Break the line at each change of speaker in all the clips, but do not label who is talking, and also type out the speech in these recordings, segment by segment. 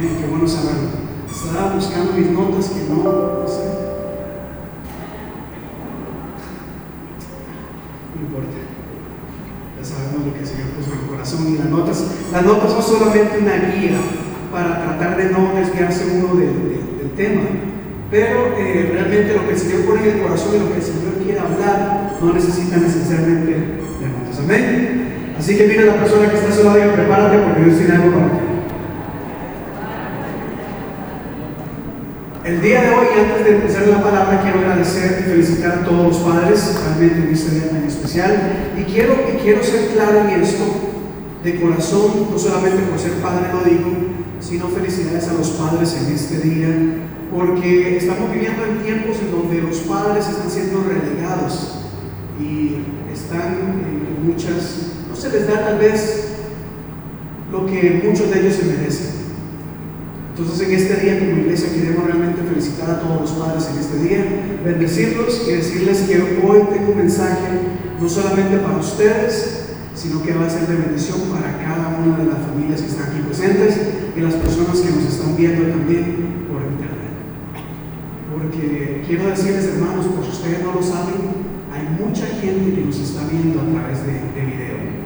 Qué bueno saberlo. Estaba buscando mis notas que no, no sé. No importa. Ya sabemos lo que el Señor puso en el corazón y las notas. Las notas son solamente una guía para tratar de no desviarse uno del tema. Pero eh, realmente lo que el Señor pone en el corazón y lo que el Señor quiere hablar no necesita necesariamente de notas. Amén. Así que mira a la persona que está a su lado y prepárate porque Dios tiene algo para ti. El día de hoy, antes de empezar la palabra, quiero agradecer y felicitar a todos los padres, realmente en este día tan especial. Y quiero, quiero ser claro en esto, de corazón, no solamente por ser padre lo digo, sino felicidades a los padres en este día, porque estamos viviendo en tiempos en donde los padres están siendo relegados y están en muchas, no se les da tal vez lo que muchos de ellos se merecen. Entonces en este día como iglesia queremos realmente felicitar a todos los padres en este día, bendecirlos y decirles que hoy tengo un mensaje no solamente para ustedes, sino que va a ser de bendición para cada una de las familias que están aquí presentes y las personas que nos están viendo también por internet. Porque quiero decirles hermanos, por si ustedes no lo saben, hay mucha gente que nos está viendo a través de, de video.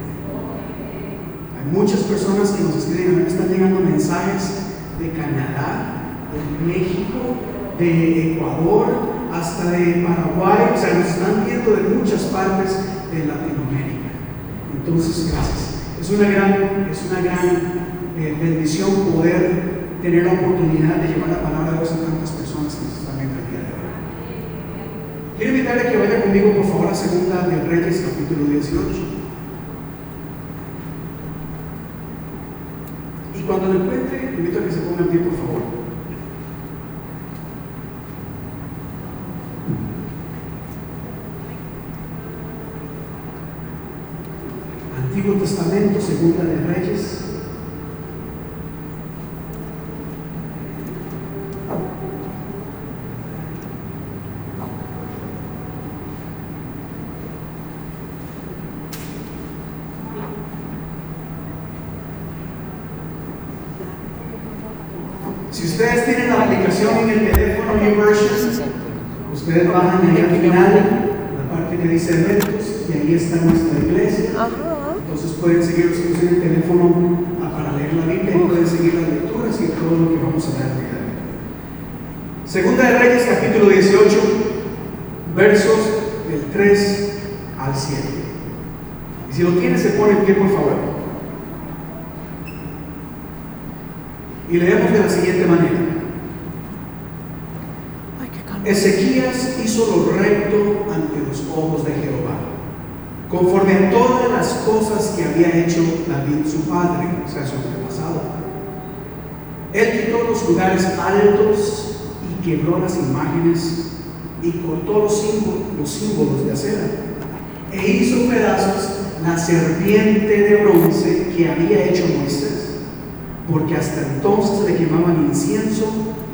Muchas personas que nos escriben, a mí están llegando mensajes de Canadá, de México, de Ecuador, hasta de Paraguay, o sea, nos están viendo de muchas partes de Latinoamérica. Entonces, gracias. Es una gran, es una gran eh, bendición poder tener la oportunidad de llevar la palabra de Dios a tantas personas que nos están viendo el día de hoy. Quiero invitarle a que vaya conmigo, por favor, a Segunda de Reyes, capítulo 18. Y cuando lo encuentre, invito a que se ponga en pie, por favor. Antiguo Testamento, Segunda de Reyes. Si ustedes tienen la aplicación en el teléfono YouVersion, ustedes bajan ahí al final, la parte que dice eventos, y ahí está nuestra iglesia. Entonces pueden seguir ustedes en el teléfono ah, para leer la Biblia y pueden seguir las lecturas y todo lo que vamos a ver el día de hoy. Segunda de Reyes, capítulo 18, versos del 3 al 7. Y si lo tiene, se pone en pie, por favor. Y leemos de la siguiente manera. Ezequías hizo lo recto ante los ojos de Jehová, conforme a todas las cosas que había hecho David su padre, o sea, su antepasado. Él quitó los lugares altos y quebró las imágenes y cortó los símbolos, los símbolos de acera e hizo pedazos la serpiente de bronce que había hecho Moisés, porque hasta entonces le quemaban incienso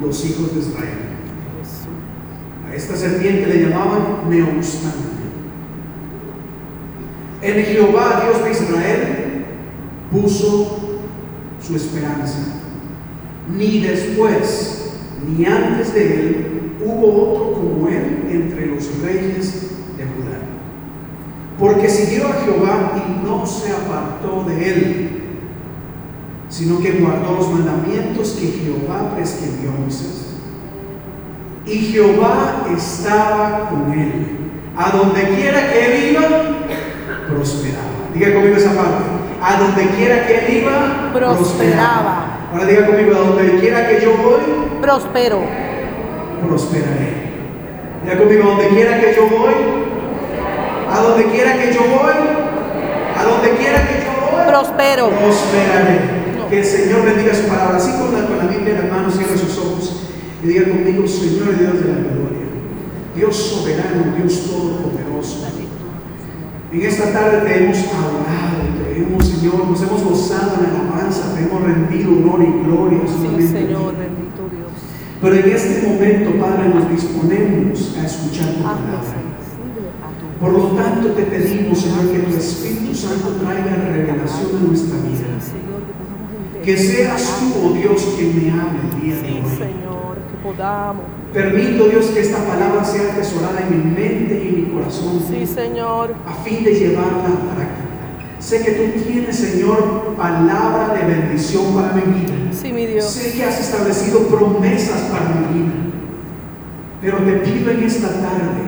los hijos de Israel. A esta serpiente le llamaban Neobstante. En Jehová, Dios de Israel, puso su esperanza. Ni después, ni antes de él, hubo otro como él entre los reyes de Judá. Porque siguió a Jehová y no se apartó de él, sino que guardó los mandamientos que Jehová prescribió a Moisés. Y Jehová estaba con él. A donde quiera que él iba, prosperaba. Diga conmigo esa parte. A donde quiera que él iba,
Prosperaba.
Ahora diga conmigo, a donde quiera que yo voy,
Prospero.
prosperaré. Diga conmigo, a donde quiera que yo voy, a donde quiera que yo voy, a donde quiera que yo voy,
Prospero.
prosperaré. Que el Señor bendiga su palabra. Así con la, con la Biblia en las manos, cierre sus ojos y diga conmigo, Señor Dios de la gloria, Dios soberano, Dios todopoderoso. En esta tarde te hemos adorado, te hemos, Señor, nos hemos gozado en la alabanza, te hemos rendido honor y gloria
Sí. Señor, bendito Dios.
Pero en este momento, Padre, nos disponemos a escuchar tu palabra. Por lo tanto, te pedimos, Señor, que tu Espíritu Santo traiga revelación a nuestra vida.
Sí, que
seas tú, oh Dios, quien me hable el día de
Sí,
hoy.
Señor, que podamos.
Permito, Dios, que esta palabra sea atesorada en mi mente y en mi corazón
Sí, Señor.
a fin de llevarla a práctica. Sé que tú tienes, Señor, palabra de bendición para mi vida.
Sí, mi Dios.
Sé que has establecido promesas para mi vida. Pero te pido en esta tarde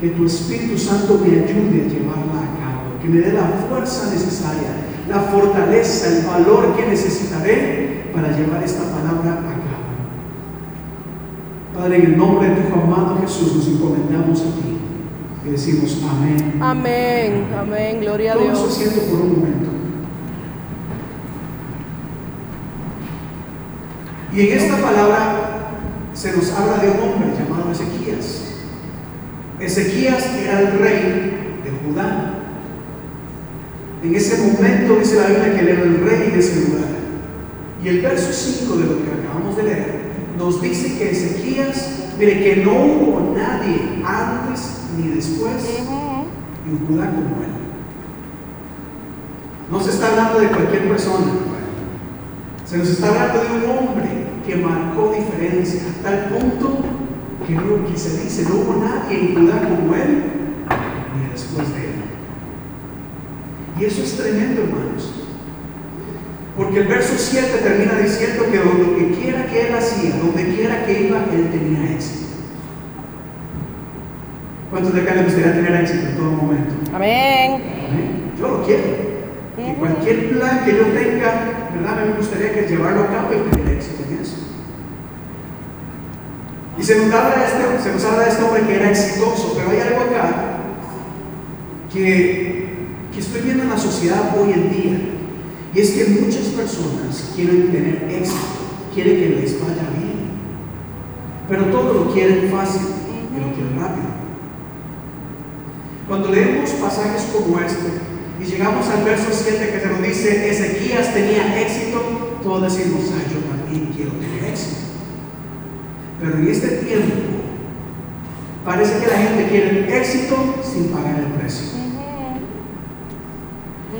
que tu Espíritu Santo me ayude a llevarla a cabo, que me dé la fuerza necesaria, la fortaleza, el valor que necesitaré para llevar esta palabra a cabo. Padre, en el nombre de tu amado Jesús nos encomendamos a ti y decimos amén.
Amén. Amén. Gloria a Dios.
asiento por un momento. Y en esta palabra se nos habla de un hombre llamado Ezequías. Ezequías era el rey de Judá. En ese momento dice la Biblia que él era el rey de ese lugar. Y el verso 5 de lo que acabamos de leer nos dice que Ezequías, mire, que no hubo nadie antes ni después en Judá como él. No se está hablando de cualquier persona, se nos está hablando de un hombre que marcó diferencia a tal punto que, no, que se dice, no hubo nadie en Judá como él ni después de él. Y eso es tremendo, hermanos. Porque el verso 7 termina diciendo que donde quiera que él hacía, donde quiera que iba, él tenía éxito. ¿Cuántos de acá les gustaría tener éxito en todo momento?
Amén.
Amén. Yo lo quiero. Y cualquier plan que yo tenga, ¿verdad? Me gustaría que llevarlo a cabo y tener éxito en eso. Y se nos habla de este, se nos habla de este hombre que era exitoso, pero hay algo acá que, que estoy viendo en la sociedad hoy en día. Y es que muchas personas quieren tener éxito, quieren que les vaya bien, pero todo lo quieren fácil y lo quieren rápido. Cuando leemos pasajes como este y llegamos al verso 7 que se nos dice, Ezequías tenía éxito, todos decimos, ah, yo también quiero tener éxito. Pero en este tiempo parece que la gente quiere éxito sin pagar el precio.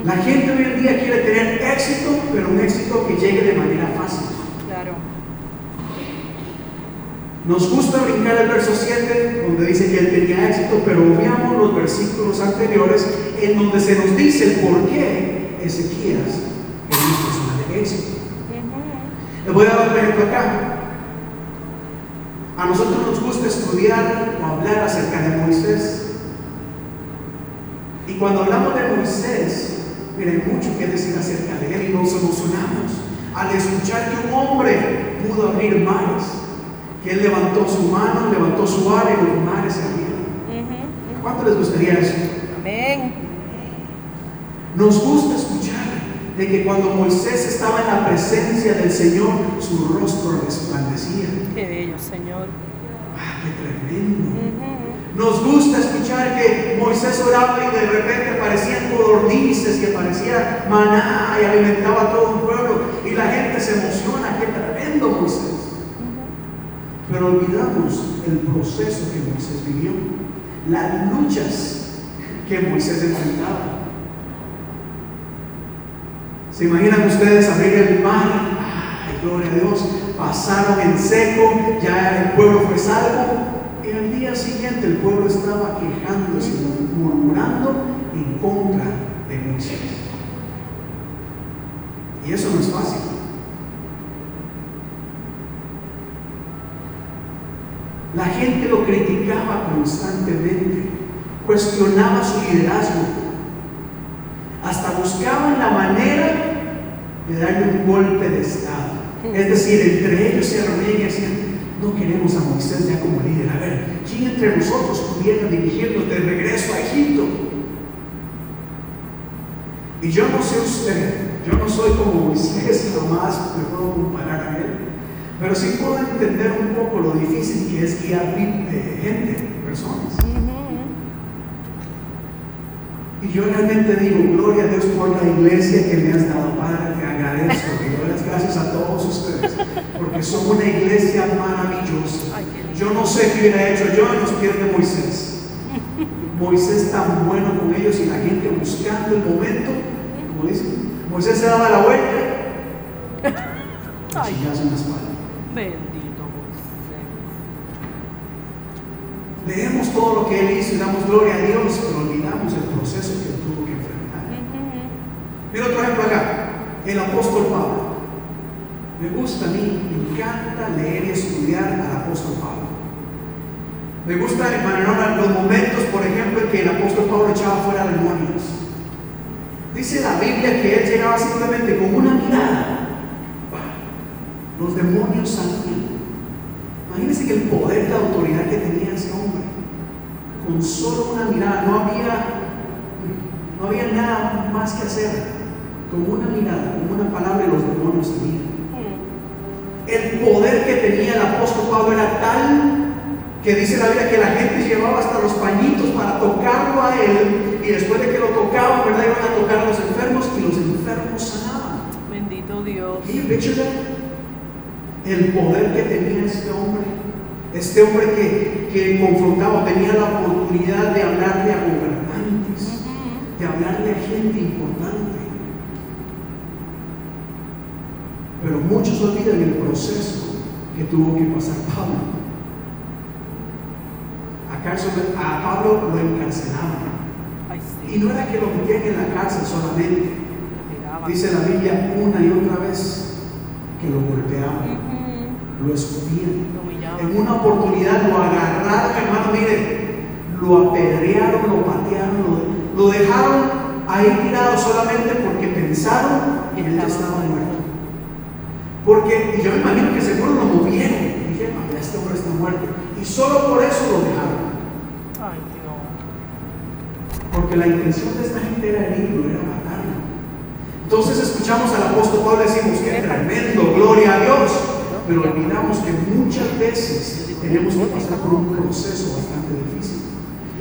La gente hoy en día quiere tener éxito, pero un éxito que llegue de manera fácil.
Claro.
Nos gusta brincar el verso 7, donde dice que él tenía éxito, pero veamos los versículos anteriores en donde se nos dice el por qué Ezequías era una persona de éxito.
Ujú.
Les voy a dar un ejemplo acá. A nosotros nos gusta estudiar o hablar acerca de Moisés. Y cuando hablamos de Moisés, mira, hay mucho que decir acerca de él y nos emocionamos al escuchar que un hombre pudo abrir mares, que él levantó su mano, levantó su ara y los mares se abrieron. ¿Cuánto les gustaría eso?
Amén.
Nos gusta escuchar de que cuando Moisés estaba en la presencia del Señor, su rostro resplandecía.
Qué bello, Señor.
¡Ah, qué tremendo! Nos gusta escuchar que Moisés oraba y de repente aparecían codornices, que parecía maná y alimentaba a todo un pueblo. Y la gente se emociona, qué tremendo Moisés. Pero olvidamos el proceso que Moisés vivió, las luchas que Moisés enfrentaba. ¿Se imaginan ustedes abrir el mar? ¡Ay, gloria a Dios! Pasaron en seco, ya el pueblo fue salvo. Y al día siguiente el pueblo estaba quejándose, murmurando en contra de Moisés. Y eso no es fácil. La gente lo criticaba constantemente, cuestionaba su liderazgo, hasta buscaban la manera de darle un golpe de Estado. Es decir, entre ellos se reunían y decían, no queremos a Moisés ya como líder. A ver, ¿quién entre nosotros pudiera dirigirnos de regreso a Egipto? Y yo no sé usted, yo no soy como Moisés, jamás me puedo comparar a él, pero sí puedo entender un poco lo difícil que es guiar eh, gente, personas. Y yo realmente digo, gloria a Dios por la iglesia que me has dado, Padre, te agradezco, y doy las gracias a todos ustedes, porque son una iglesia maravillosa. Yo no sé qué hubiera hecho yo en los pies de Moisés. Moisés tan bueno con ellos y la gente buscando el momento, como dicen, Moisés se daba la vuelta el
Ay.
chillazo en la espalda.
Bendito Moisés.
Leemos todo lo que Él hizo y damos gloria a Dios, pero olvidamos el proceso que tuvo que enfrentar. Mira otro ejemplo acá, el apóstol Pablo. Me gusta a mí, me encanta leer y estudiar al apóstol Pablo. Me gusta, hermano, los momentos, por ejemplo, en que el apóstol Pablo echaba fuera demonios. Dice la Biblia que él llegaba simplemente con una mirada. Los demonios salían. Imagínense que el poder la autoridad que tenía ese hombre. Con solo una mirada, no había, no había nada más que hacer. Con una mirada, con una palabra, y los demonios salían.
Mm.
El poder que tenía el apóstol Pablo era tal que dice la Biblia que la gente llevaba hasta los pañitos para tocarlo a él y después de que lo tocaban, ¿verdad? Iban a tocar a los enfermos y los enfermos sanaban.
Bendito Dios.
That? El poder que tenía este hombre. Este hombre que, que confrontaba, tenía la oportunidad de hablarle a. de hablarle a gente importante. Pero muchos olvidan el proceso que tuvo que pasar Pablo. A, Pablo lo encarcelaban. Y no era que lo metían en la cárcel solamente. Dice la Biblia una y otra vez que lo golpeaban, lo escupían. En una oportunidad lo agarraron, hermano, mire, lo apedrearon, lo patearon, lo, lo dejaron ahí tirado solamente porque pensaron que él ya estaba muerto. Porque, y yo me imagino que seguro lo movieron. Y dije, "Ah, ya este hombre está muerto. Y solo por eso lo dejaron.
Ay, Dios.
Porque la intención de esta gente era herirlo, era matarlo. Entonces escuchamos al apóstol Pablo y decimos, qué tremendo, gloria a Dios. Pero olvidamos que muchas veces tenemos que pasar por un proceso bastante difícil.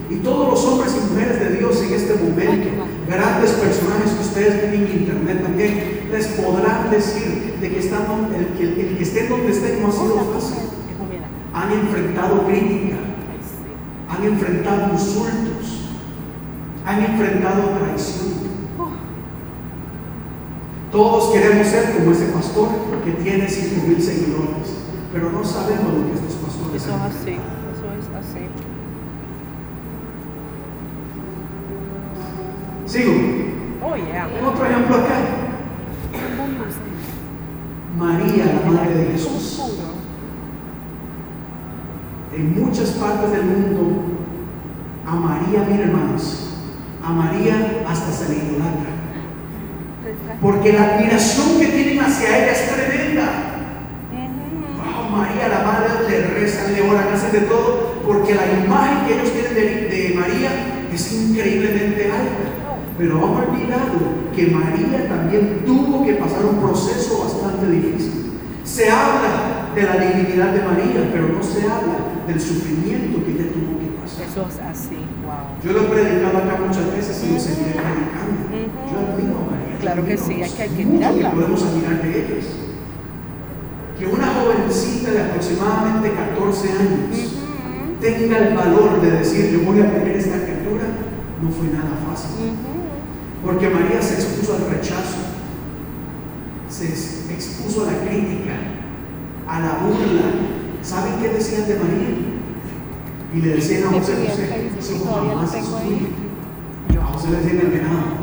Y todos los hombres y mujeres de Dios en este momento, grandes personajes que ustedes ven en internet también, les podrán decir de que, están donde- el, que- el que estén donde estén no ha sido fácil. Han enfrentado crítica, han enfrentado insultos, han enfrentado traición. Todos queremos ser como ese pastor que tiene 5 mil seguidores, pero no sabemos lo que estos pastores
Eso es así. Eso es así.
Sigo.
Oh, yeah.
Otro ejemplo acá. María, la madre de Jesús. En muchas partes del mundo, a María, miren hermanos, a María hasta se le idolatra. Porque la admiración que tienen hacia ella es tremenda. Wow, María, la madre, le rezan, le oran, hacen de todo, porque la imagen que ellos tienen de, de María es increíblemente alta. Pero han olvidado que María también tuvo que pasar un proceso bastante difícil. Se habla de la divinidad de María, pero no se habla del sufrimiento que ella tuvo que pasar.
Eso es así. Wow.
Yo lo he predicado acá muchas veces y lo seguiré predicando.
Ujú.
Yo admiro a María.
Claro que sí, hay que- hay que
podemos admirar de ellas. Que una jovencita de aproximadamente 14 años tenga el valor de decir yo voy a poner esta criatura, no fue nada fácil. Porque María se expuso al rechazo, se ex- expuso a la crítica, a la burla. ¿Saben qué decían de María? Y le decían a José, José, eso jamás es tuyo. A José le decían el venado.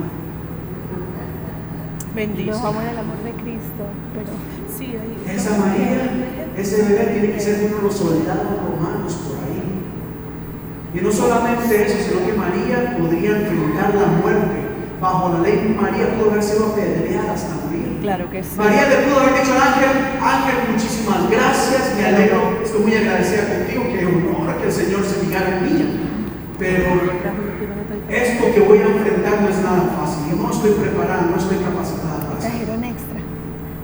Bendito.
El amor de Cristo, pero
Sí, ahí.
Esa María, ese bebé tiene que ser uno de los soldados romanos por ahí. Y no solamente eso, sino que María podría enfrentar la muerte. Bajo la ley, María pudo haber sido apedreada hasta morir.
Claro que sí.
María le pudo haber dicho al ángel, ángel, muchísimas gracias, me alegro, estoy muy agradecida contigo, que honor que el Señor se fijara en mí. Pero esto que voy a enfrentar no es nada fácil, yo no estoy preparada, no estoy capacitada para
trajeron extra.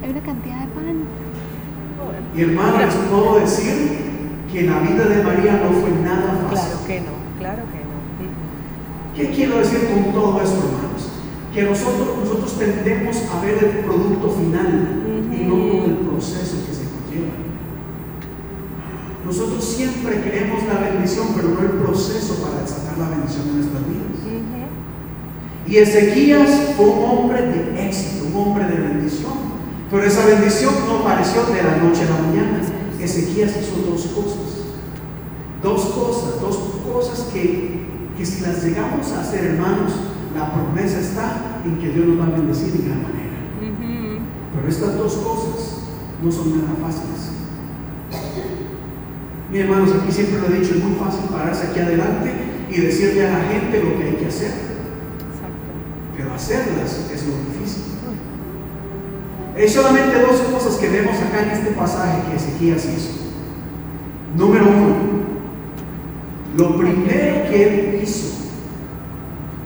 Hay una cantidad de pan.
Y hermano, les puedo decir que la vida de María no fue nada fácil.
Claro que no, claro que no.
¿Qué quiero decir con todo esto, hermanos? Que nosotros, nosotros tendemos a ver el producto final y no todo el proceso que se conlleva. Nosotros siempre queremos la bendición, pero no el proceso para desatar la bendición en nuestras vidas. Y Ezequías fue un hombre de éxito, un hombre de bendición. Pero esa bendición no apareció de la noche a la mañana. Ezequías hizo dos cosas. Dos cosas, dos cosas que, que si las llegamos a hacer, hermanos, la promesa está en que Dios nos va a bendecir de gran manera. Pero estas dos cosas no son nada fáciles. Mi hermanos, aquí siempre lo he dicho, es muy fácil pararse aquí adelante y decirle a la gente lo que hay que hacer,
Exacto.
pero hacerlas es lo difícil. Hay solamente dos cosas que vemos acá en este pasaje que Ezequías hizo. Número uno, lo primero que él hizo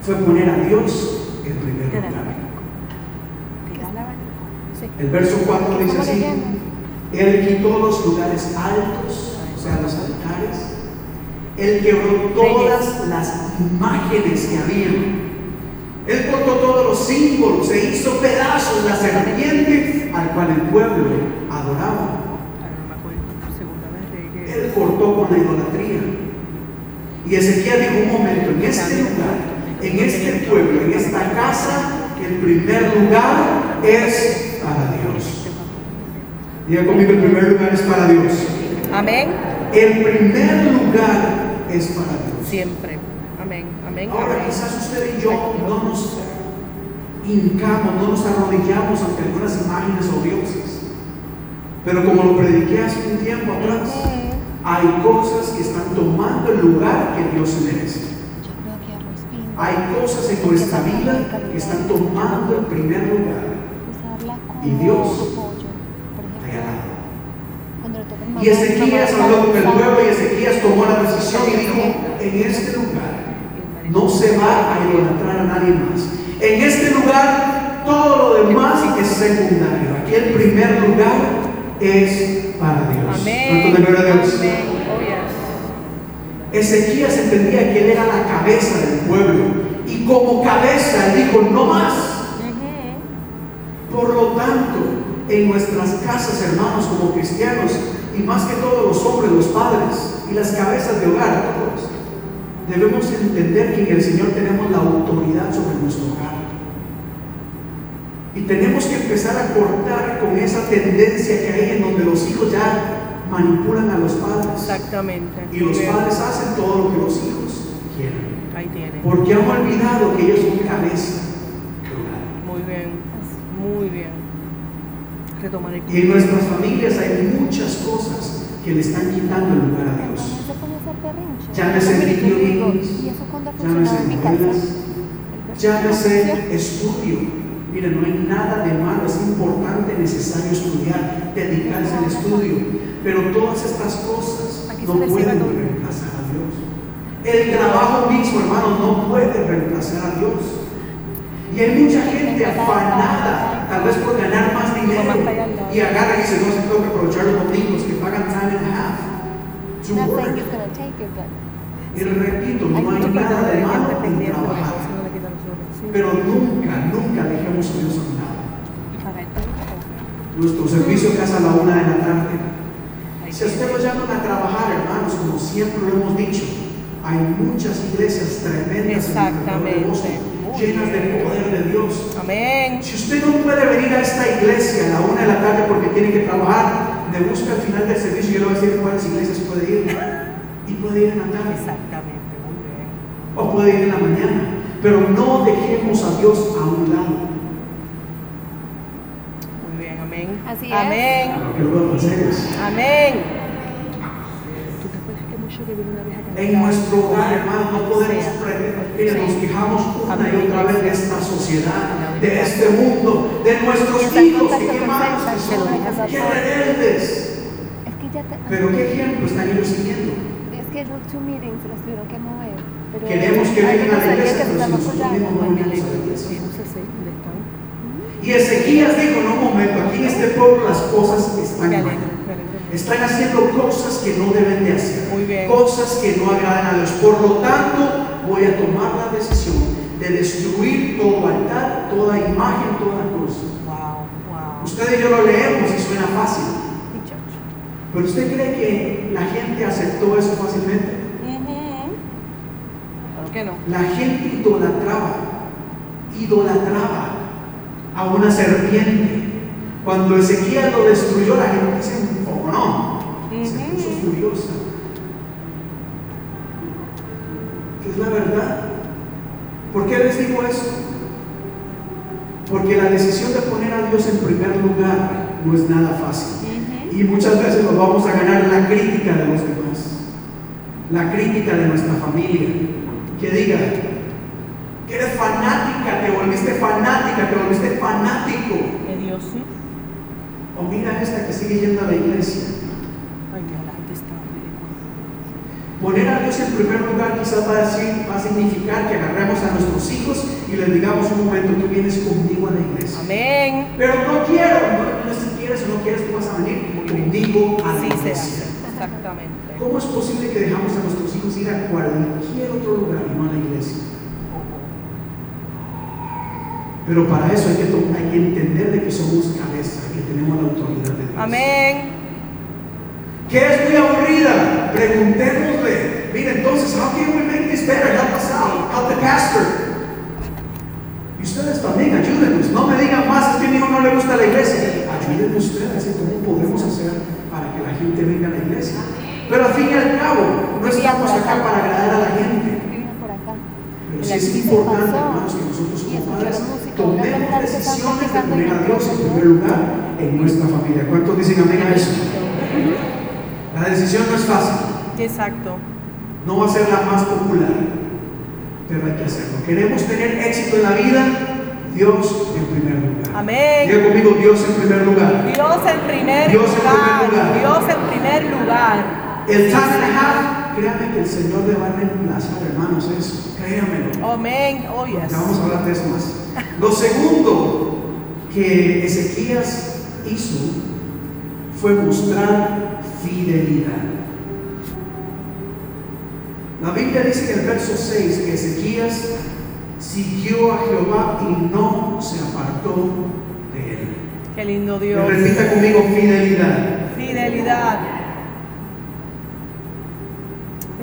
fue poner a Dios en primer lugar.
el
verso 4 dice
¿Cómo
así? Él quitó los lugares altos, o sea, los altares. Él quebró todas las imágenes que había. Él cortó todos los símbolos e hizo pedazos la serpiente al cual el pueblo adoraba. Él cortó con la idolatría. Y Ezequiel dijo un momento, en este lugar, en este pueblo, en esta casa, el primer lugar es para Dios. Diga conmigo, el primer lugar es para Dios.
Amén.
El primer lugar es para Dios.
Siempre. Amén. Amén.
Ahora
amén.
quizás usted y yo no nos hincamos, no nos arrodillamos ante algunas imágenes o dioses. Pero como lo prediqué hace un tiempo atrás, hay cosas que están tomando el lugar que Dios merece.
Yo creo que arroz pino.
Hay cosas en nuestra vida que están tomando el primer lugar. Y Dios
pollo, por
ahí
ejemplo.
al lado.
Cuando le toca el
Y Ezequías habló con el pueblo y Ezequías tomó la decisión y dijo, en este lugar no se va a idolatrar a nadie más. En este lugar todo lo demás es secundario. Aquí el primer lugar es para Dios.
Amén.
¿Cuánto de gloria a Dios?
Amén.
Ezequías entendía que él era la cabeza del pueblo y como cabeza él dijo, no más. Por lo tanto, en nuestras casas, hermanos, como cristianos, y más que todos los hombres, los padres y las cabezas de hogar, todos, debemos entender que en el Señor tenemos la autoridad sobre nuestro hogar. Y tenemos que empezar a cortar con esa tendencia que hay en donde los hijos ya manipulan a los padres.
Exactamente.
Y los
bien.
padres hacen todo lo que los hijos quieren.
Ahí.
Porque han olvidado que ellos son cabeza.
Muy bien. Muy bien. Retomar el
Y en nuestras familias hay muchas cosas que le están quitando el lugar a Dios. Llámese
Yo
video
digo,
games,
¿Y eso cuando ha
llámese
El
llámese estudio. Mire, no hay nada de malo, es importante, necesario estudiar, dedicarse al estudio. Pero todas estas cosas no pueden reemplazar a Dios. El trabajo mismo, hermano, no puede reemplazar a Dios. Y hay mucha gente afanada, tal vez por ganar más dinero, y agarra y dice, no, se tengo que aprovechar los domingos que pagan time and a half to work. Y repito, no
Hay
nada de malo en trabajar, pero nunca, nunca dejemos a Dios a un lado. Nuestro servicio hace a la una de la tarde. Si a usted lo llaman a trabajar, hermanos, como siempre lo hemos dicho, hay muchas iglesias tremendas en alrededor de
Exactamente.
llenas del poder de Dios.
Amén.
Si usted no puede venir a esta iglesia a la una de la tarde porque tiene que trabajar, me busca al final del servicio y yo le voy a decir cuáles iglesias puede ir. Y puede ir en la tarde.
Exactamente. Muy bien.
o puede ir en la mañana, pero no dejemos a Dios a un lado.
Muy bien. Amén.
Así es.
Amén.
Que.
Amén. ¿Tú te acuerdas que mucho que vino una vez a cantar?
En nuestro hogar, hermano, no podemos. Mire, nos
Sí.
quejamos una y otra vez de esta sociedad, de este mundo, de nuestros hijos, que malos que son,
hacer.
rebeldes.
es que ya te,
Pero qué ejemplo están ellos siguiendo.
es que los two meetings las tuvieron que mover.
Queremos que vengan a la iglesia,
que
pero si nosotros mismos no venimos a la iglesia.
Sí, no sé si ¿dónde están?
Y Ezequías dijo, no, un momento, aquí en este pueblo las cosas están mal. Están haciendo cosas que no deben de hacer. Cosas que no agradan a Dios. Por lo tanto, voy a tomar la decisión de destruir todo altar, toda imagen, toda cruz.
Wow, wow.
Usted y yo lo leemos y suena fácil. Pero usted cree que la gente aceptó eso fácilmente?
Claro que no.
La gente idolatraba, idolatraba a una serpiente Cuando Ezequiel lo destruyó, la gente se enfogonó, se
Ujú.
puso furiosa. ¿Qué es la verdad? ¿Por qué les digo esto? Porque la decisión de poner a Dios en primer lugar no es nada fácil. Y muchas veces nos vamos a ganar la crítica de los demás, la crítica de nuestra familia, que diga, que eres fanática, te volviste fanática, te volviste fanático.
De Dios, sí.
O mira esta que sigue yendo a la iglesia.
Gente está.
Poner a Dios en primer lugar quizás va a, decir, va a significar que agarremos a nuestros hijos y les digamos un momento, tú vienes conmigo a la iglesia.
Amén.
Pero no quiero, no, si quieres o no quieres, tú vas a venir conmigo a la iglesia.
Exactamente.
¿Cómo es posible que dejamos a nuestros hijos ir a cualquier otro lugar y no a la iglesia? Pero para eso hay que, hay que entender de que somos cabeza, que tenemos la autoridad de Dios.
Amén.
¿Qué es muy aburrida? Preguntémosle. Mira, entonces, how can we make this better? Help us out. Help the pastor. Y ustedes también ayúdenos. No me digan más, es que a mi hijo no le gusta la iglesia. Ayúdenme ustedes cómo podemos hacer para que la gente venga a la iglesia. Pero al fin y al cabo, no estamos acá para agradar a la gente. Pero sí es importante, hermanos, que nosotros como padres tomemos decisiones de poner a Dios en primer lugar en nuestra familia. ¿Cuántos dicen amén a eso? La decisión no es fácil.
Exacto.
No va a ser la más popular, pero hay que hacerlo. Queremos tener éxito en la vida, Dios en primer lugar.
Amén.
Diga conmigo, Dios en primer lugar.
Dios en primer
Dios en
lugar.
primer lugar.
Dios en primer lugar.
El time and a half, créanme que el Señor le va a reemplazar, hermanos, eso. Créanmelo.
Amén. Oh, yes.
Ya vamos a hablar de eso más. Lo segundo que Ezequías hizo fue mostrar fidelidad. La Biblia dice en el verso 6 que Ezequías siguió a Jehová y no se apartó de él.
Qué lindo Dios.
repita conmigo fidelidad.
Fidelidad.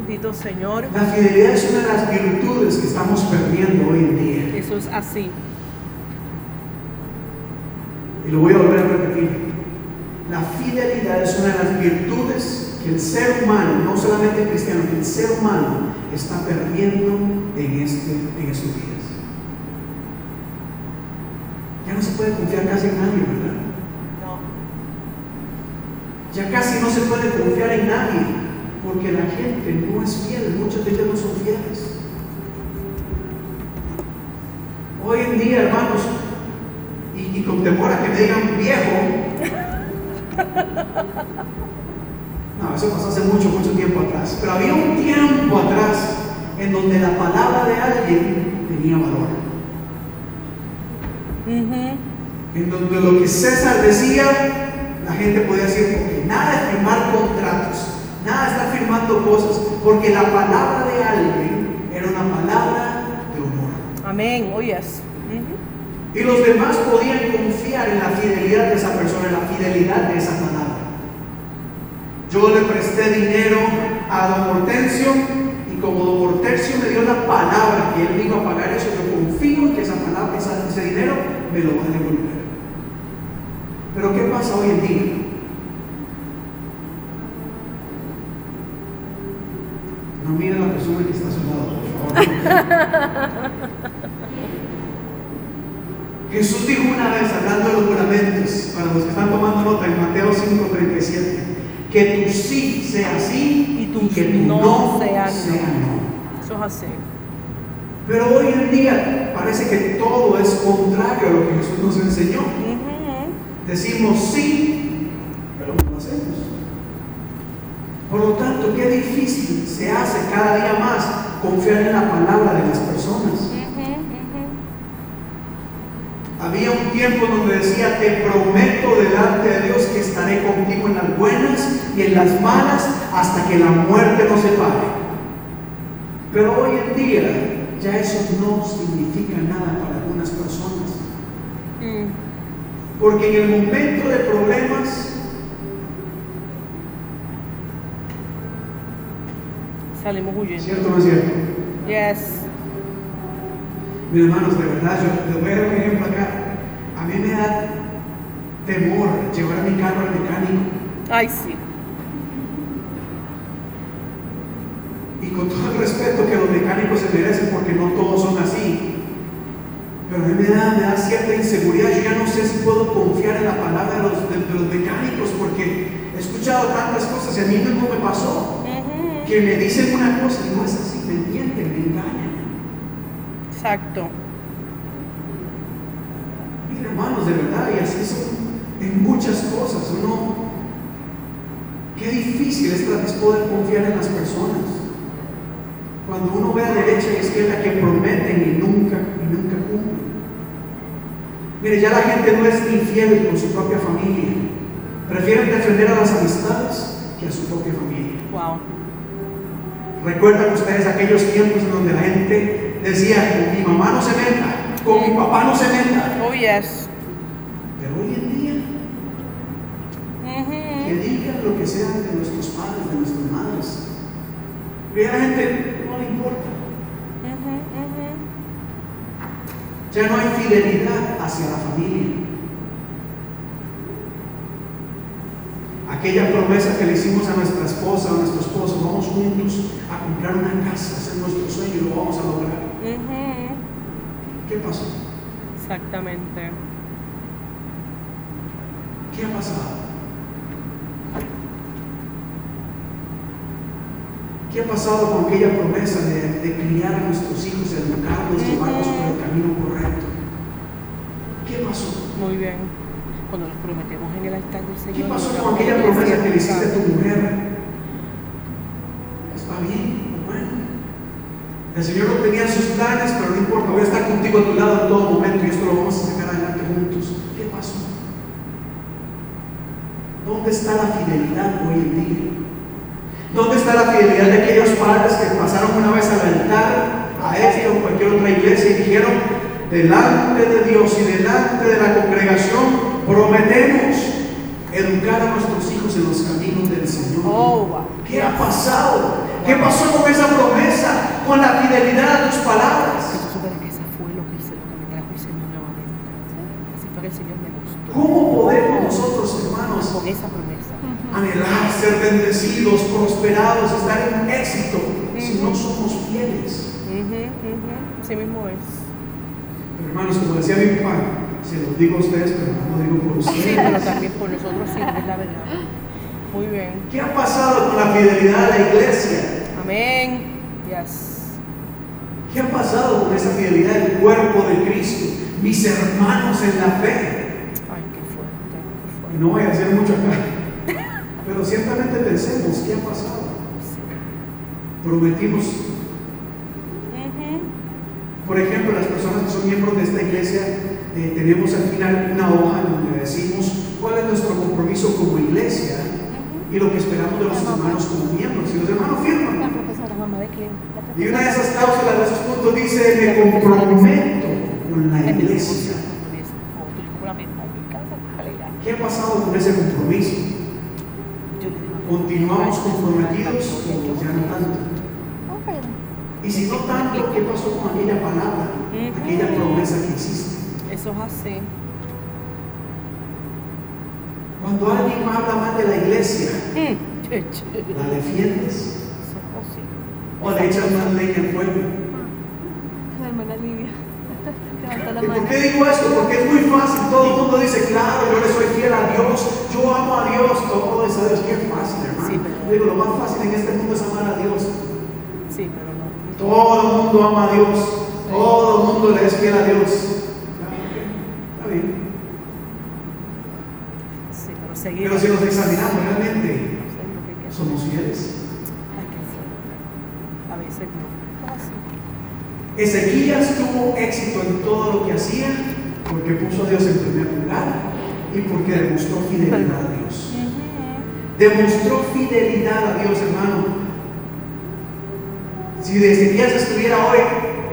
Bendito Señor.
La fidelidad es una de las virtudes que estamos perdiendo hoy en día.
Eso es así.
Y lo voy a volver a repetir. La fidelidad es una de las virtudes que el ser humano, no solamente el cristiano, que el ser humano está perdiendo en, este, en estos días. Ya no se puede confiar casi en nadie, ¿verdad?
No.
Ya casi no se puede confiar en nadie, porque la gente no es fiel, muchos de ellos no son fieles. Hoy en día, hermanos, y, y con temor a que me digan viejo, no, eso pasó hace mucho, mucho tiempo atrás, pero había un tiempo atrás en donde la palabra de alguien tenía valor, en donde lo que César decía, la gente podía decir, porque nada de firmar contratos, nada estar firmando cosas, porque la palabra de alguien era una palabra de honor.
Amén. Oh, yes. Ujú.
Y los demás podían confiar en la fidelidad de esa persona, en la fidelidad de esa palabra. Yo le presté dinero a don Hortensio y como don Hortensio me dio la palabra que él me iba a pagar eso, yo confío en que esa palabra, ese dinero me lo va a devolver. Pero ¿qué pasa hoy en día? No mire a la persona que está a su lado, por favor. Jesús dijo una vez, hablando de los juramentos, para los que están tomando nota en Mateo 5:37, que tu sí sea sí
Y tu
que tu
no
no,
sea
sea,
no. Eso es así.
Pero hoy en día parece que todo es contrario a lo que Jesús nos enseñó. Decimos sí, pero no lo hacemos. Por lo tanto, qué difícil se hace cada día más confiar en la palabra de las personas. Había un tiempo donde decía, te prometo delante de Dios que estaré contigo en las buenas y en las malas hasta que la muerte nos separe. Pero hoy en día ya eso no significa nada para algunas personas.
Mm.
Porque en el momento de problemas,
Salimos huyendo.
¿cierto o no es cierto?
Yes.
Mis hermanos, de verdad, yo les voy a dar un ejemplo acá. A mí me da temor llevar a mi carro al mecánico.
Ay, sí.
Y con todo el respeto que los mecánicos se merecen, porque no todos son así. Pero a mí me da, me da cierta inseguridad. Yo ya no sé si puedo confiar en la palabra de los, de- de los mecánicos, porque he escuchado tantas cosas y a mí mismo me pasó. Que me dicen una cosa y no es así, me mienten, me engañan.
Exacto.
Mira, hermanos, de verdad, y así son en muchas cosas. Uno, qué difícil es, es poder confiar en las personas. Cuando uno ve a derecha y izquierda que prometen y nunca, y nunca cumplen. Mire, ya la gente no es infiel con su propia familia. Prefieren defender a las amistades que a su propia familia.
Wow.
¿Recuerdan ustedes aquellos tiempos en donde la gente decía, con mi mamá no se meta, con mi papá no se meta?
Oh, yes.
Pero hoy en día, que digan lo que sean de nuestros padres, de nuestras madres. Y a la gente no le importa. Ya no hay fidelidad hacia la familia. Aquella promesa que le hicimos a nuestra esposa, a nuestro esposo, vamos juntos a comprar una casa, ese es nuestro sueño y lo vamos a lograr. ¿Qué pasó?
Exactamente.
¿Qué ha pasado? ¿Qué ha pasado con aquella promesa de, de criar a nuestros hijos, educarlos, llevarlos por el camino correcto? ¿Qué pasó?
Muy bien. Cuando nos prometemos en el altar del Señor.
¿Qué pasó con aquella promesa que le hiciste a tu mujer? Está bien, bueno. El Señor no tenía sus planes, pero no importa, voy a estar contigo a tu lado en todo momento y esto lo vamos a sacar adelante juntos. ¿Qué pasó? ¿Dónde está la fidelidad hoy en día? ¿Dónde está la fidelidad de aquellos padres que pasaron una vez al altar, a esta o cualquier otra iglesia y dijeron, delante de Dios y delante de la congregación, prometemos educar a nuestros hijos en los caminos del Señor?
Oh, wow.
¿Qué ha pasado? ¿Qué pasó con esa promesa? Con la fidelidad a tus palabras. ¿Cómo podemos nosotros, hermanos,
Con esa promesa.
anhelar ser bendecidos, prosperados, estar en éxito si no somos fieles?
Ujú. Así mismo es.
Pero, hermanos, como decía mi papá, se los digo a ustedes, pero no lo digo por
Sí,
ustedes.
pero también por nosotros sí, es la verdad. Muy bien.
¿Qué ha pasado con la fidelidad a la iglesia?
Amén. Yes.
¿Qué ha pasado con esa fidelidad del cuerpo de Cristo? Mis hermanos en la fe.
Ay, qué fuerte, qué
Y
fuerte.
no voy a hacer mucho acá. Pero ciertamente pensemos, ¿qué ha pasado?
Sí.
Prometimos. Por ejemplo, las personas que son miembros de esta iglesia, eh, tenemos al final una hoja en donde decimos cuál es nuestro compromiso como iglesia y lo que esperamos de los hermanos como miembros. Y los hermanos firman. Y una de esas cláusulas, de esos puntos dice, me comprometo con la iglesia. ¿Qué ha pasado con ese compromiso? ¿Continuamos comprometidos o ya no tanto? Y si no tanto, ¿qué pasó con aquella palabra,
Ujú.
aquella promesa que hiciste?
Eso es así.
Cuando alguien habla mal de la iglesia,
Mm.
¿la defiendes?
Eso es.
¿O le echas más leña al fuego?
la hermana Lidia. Levanta la
¿Y por qué digo esto? Porque es muy fácil. Todo el mundo dice, claro, yo le soy fiel a Dios, yo amo a Dios, todo es a Dios. Qué fácil, hermano.
Sí, pero-
Digo, lo más fácil en este mundo es amar a Dios. Todo el mundo ama a Dios. Todo el mundo le es fiel a Dios. Está bien.
Pero
si nos examinamos realmente, somos fieles. Ezequías tuvo éxito en todo lo que hacía porque puso a Dios en primer lugar y porque demostró fidelidad a Dios. Demostró fidelidad a Dios, hermano. Si Ezequías estuviera hoy,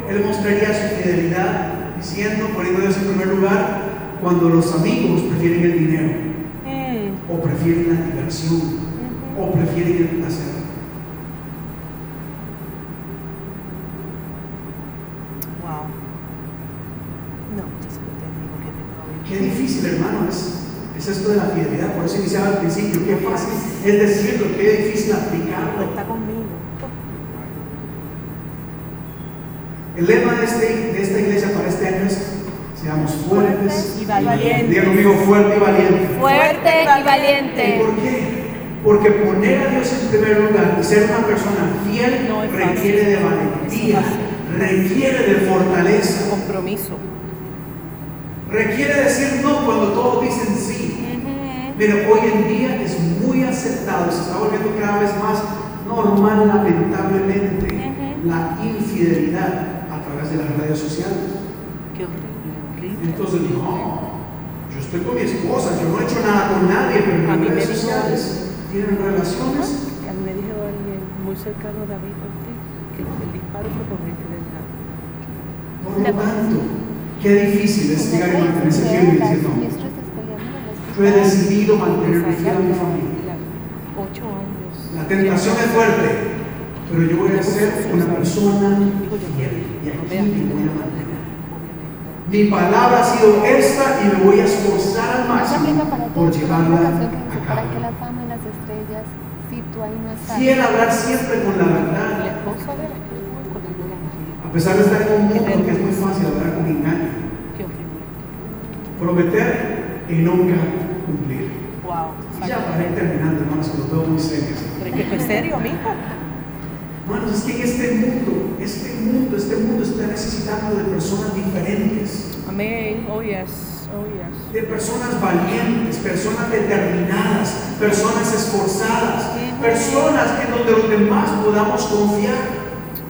él mostraría su fidelidad diciendo, poniendo a Dios en primer lugar, cuando los amigos prefieren el dinero,
Mm.
o prefieren la diversión, o prefieren el placer.
Wow. No, yo
Qué difícil, hermano, es, es fidelidad. Por eso iniciaba al principio. Qué fácil es decirlo, qué difícil aplicarlo.
Está conmigo.
El lema de, este- de esta iglesia para este año es: seamos fuertes
Y valientes.
Diga conmigo, fuerte y valiente.
Fuerte y
¿Y
valiente.
por qué? Porque poner a Dios en primer lugar y ser una persona fiel
No
requiere de valentía, requiere de fortaleza,
Compromiso.
requiere decir no cuando todos dicen sí. Mira, hoy en día es muy aceptado, se está volviendo cada vez más normal, lamentablemente, la infidelidad de las redes sociales.
Qué horrible, horrible.
Entonces, no, yo estoy con mi esposa, yo no he hecho nada con nadie, pero en las redes
dijo-
sociales tienen relaciones.
A mí me dijo alguien muy cercano a David Ortiz que el disparo fue por mi infidelidad.
Por lo tanto, qué difícil es llegar y mantenerse fiel y decir no. Yo he decidido mantenerme fiel a mi familia.
Ocho años.
La tentación es fuerte, pero yo voy a ser una persona fiel y aquí me voy a mantener. Mi palabra ha sido esta y me voy a esforzar al máximo por llevarla a cabo. a hablar siempre con la verdad, a pesar de estar en un mundo que es muy fácil hablar con engaño. Prometer y nunca cumplir.
Wow.
Y ya para ir terminando, hermanos, que los veo muy serios.
Pero que serio, mijo.
Hermanos, es que en este mundo, este mundo, este mundo está necesitando de personas diferentes,
Amén. Oh yes. Oh yes.
de personas valientes, personas determinadas, personas esforzadas, personas en donde los demás podamos confiar.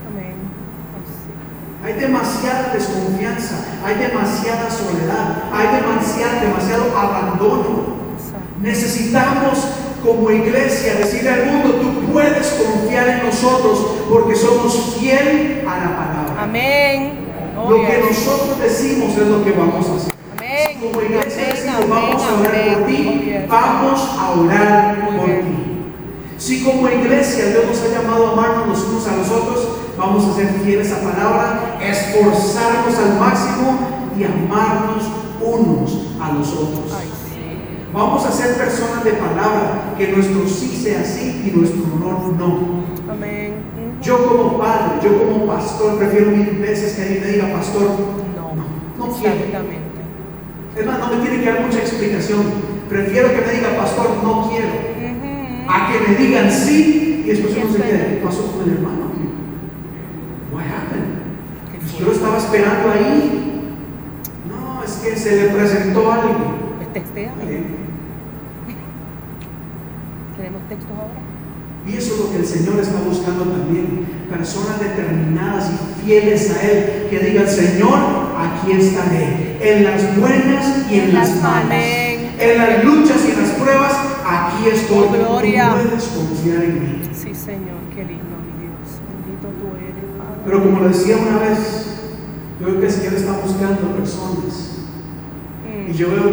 Amén.
Hay demasiada desconfianza, hay demasiada soledad, hay demasiado, demasiado abandono. Necesitamos como iglesia decirle al mundo, tú puedes confiar en nosotros porque somos fiel a la palabra.
Amén. Oh
Lo que nosotros decimos es lo que vamos a hacer.
Amén.
Como iglesia
Amén,
decimos,
amén,
vamos a orar por ti,
Oh,
vamos a orar
Muy
por
bien.
ti. Si como iglesia Dios nos ha llamado a amarnos los unos a los otros, vamos a ser fieles a palabra, esforzarnos al máximo y amarnos unos a los otros.
Ay.
Vamos a ser personas de palabra, que nuestro sí sea sí y nuestro no no.
Amén.
Yo como padre, yo como pastor, prefiero mil veces que alguien me diga, pastor,
No.
no, no quiero.
Exactamente.
Es más, no me tiene que dar mucha explicación. Prefiero que me diga, pastor, no quiero, a que me digan sí y después uno se queda, ¿qué pasó con el hermano? What happened?
Qué
Pues yo lo estaba esperando ahí. No, es que se le presentó algo.
Textéame. Tenemos textos ahora.
Y eso es lo que el Señor está buscando también. Personas determinadas y fieles a Él que digan, Señor, aquí estaré. En las buenas y en las malas.
Amén.
En las luchas y en las pruebas, aquí estoy.
Oh, gloria.
Puedes confiar en mí.
Sí, Señor, qué lindo, mi Dios. Bendito tú eres, Padre.
Pero como lo decía una vez, yo creo que el Señor está buscando personas.
Mm.
Y yo veo,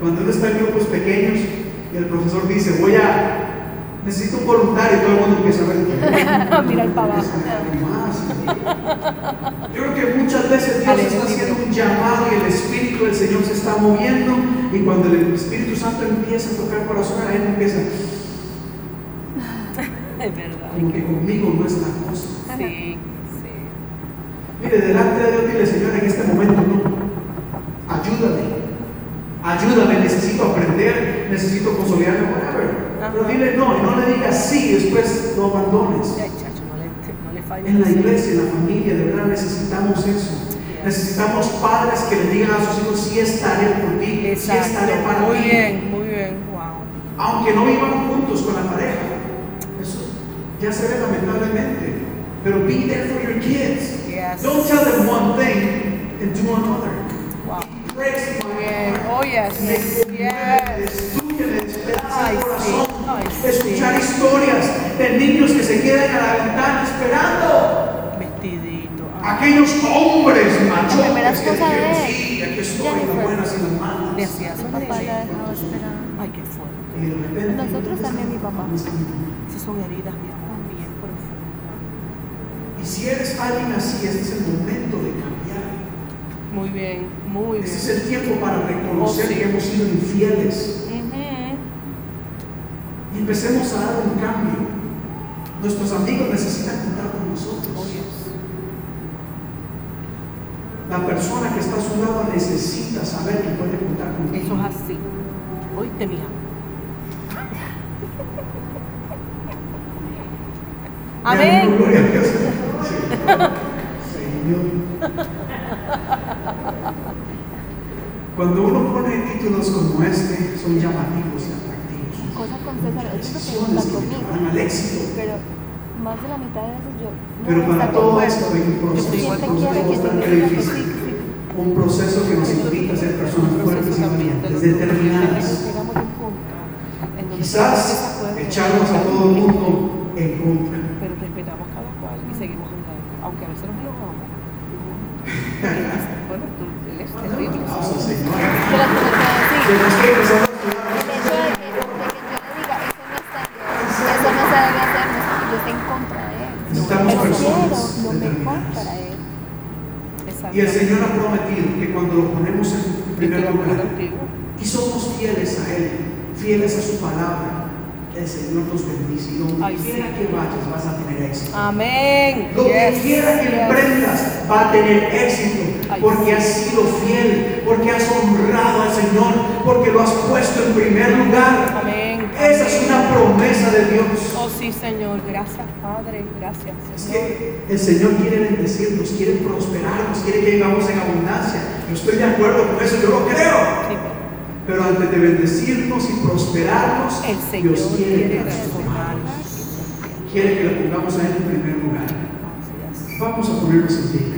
cuando uno está en grupos pequeños y el profesor dice, voy a, necesito un voluntario, y todo el mundo empieza a ver.
Mira el abajo.
Yo creo que muchas veces Dios está haciendo un llamado y el Espíritu del Señor se está moviendo y cuando el Espíritu Santo empieza a tocar corazón, la gente empieza,
Es verdad.
como que conmigo no es la cosa.
Sí, sí.
Mire, delante de Dios dile, Señor, en este momento no. Ayúdame. Ayúdame, necesito aprender, necesito consolidarme, whatever. Pero dile no y no le digas sí, después lo abandones. En la iglesia, en la familia, de verdad necesitamos eso. Necesitamos padres que le digan a sus hijos, sí estaré por ti, sí
Exacto.
estaré para
Muy
ti.
bien, muy bien. Wow.
Aunque no vivan juntos con la pareja. Eso ya se ve lamentablemente. Pero be there for your kids.
Yes.
Don't tell them one thing and do another.
Wow.
Praise my
Muy bien.
heart.
Oh, yes. Yes.
despedaza
Ay,
el corazón. Escuchar historias de niños que se quedan a la ventana esperando.
Vestidito. Ay,
Aquellos hombres machotes que dijeron, sí, aquí estoy, las buenas y las malas.
Papá la
de-
dejaba esperando.
Ay, qué fuerte.
Nosotros también, mi papá.
Esas son heridas, mi amor, bien profundas.
Y si eres alguien así, este es el momento de cambiar.
Muy bien, muy
Este es el tiempo para reconocer
Oh, sí.
que hemos sido infieles y empecemos a dar un cambio. Nuestros amigos necesitan contar con nosotros.
Oh, yes.
La persona que está a su lado necesita saber que puede contar con
Eso es así. Oíste, mija. Amén.
Señor. Cuando uno pone títulos como este, son llamativos y atractivos.
Cosa con César, es lo que me
al éxito.
Pero más de la mitad de veces yo no
Pero para todo esto hay un proceso,
estoy
¿Quién
igual
te
un proceso bastante difícil. Un proceso que nos invita a ser personas fuertes y valientes, determinadas. Quizás echarnos a todo el mundo en contra.
Pero respetamos cada cual y seguimos andando, aunque a veces nos enojamos. Porque es- Bueno, tú, él es terrible.
Aplausos al Señor.
Pero.
Y el Señor ha prometido que cuando lo ponemos en primer lugar y somos fieles a Él, fieles a su palabra, el Señor nos bendice. Y donde
Ay,
quiera
sí.
que vayas vas a tener éxito.
Amén. Yes,
quiera que
yes.
emprendas va a tener éxito porque has sido fiel, porque has honrado al Señor, porque lo has puesto en primer lugar.
Amén.
Esa es una promesa de Dios.
Oh, sí, Señor. Gracias, Padre. Gracias,
Es
Señor.
que el Señor quiere bendecirnos, quiere prosperarnos, quiere que vivamos en abundancia. Yo estoy de acuerdo con eso, yo lo creo.
Sí, pero
antes de bendecirnos y prosperarnos,
el Señor
Dios quiere
quiere
transformarnos. Quiere que le pongamos a Él en primer lugar. Vamos a ponernos en pie.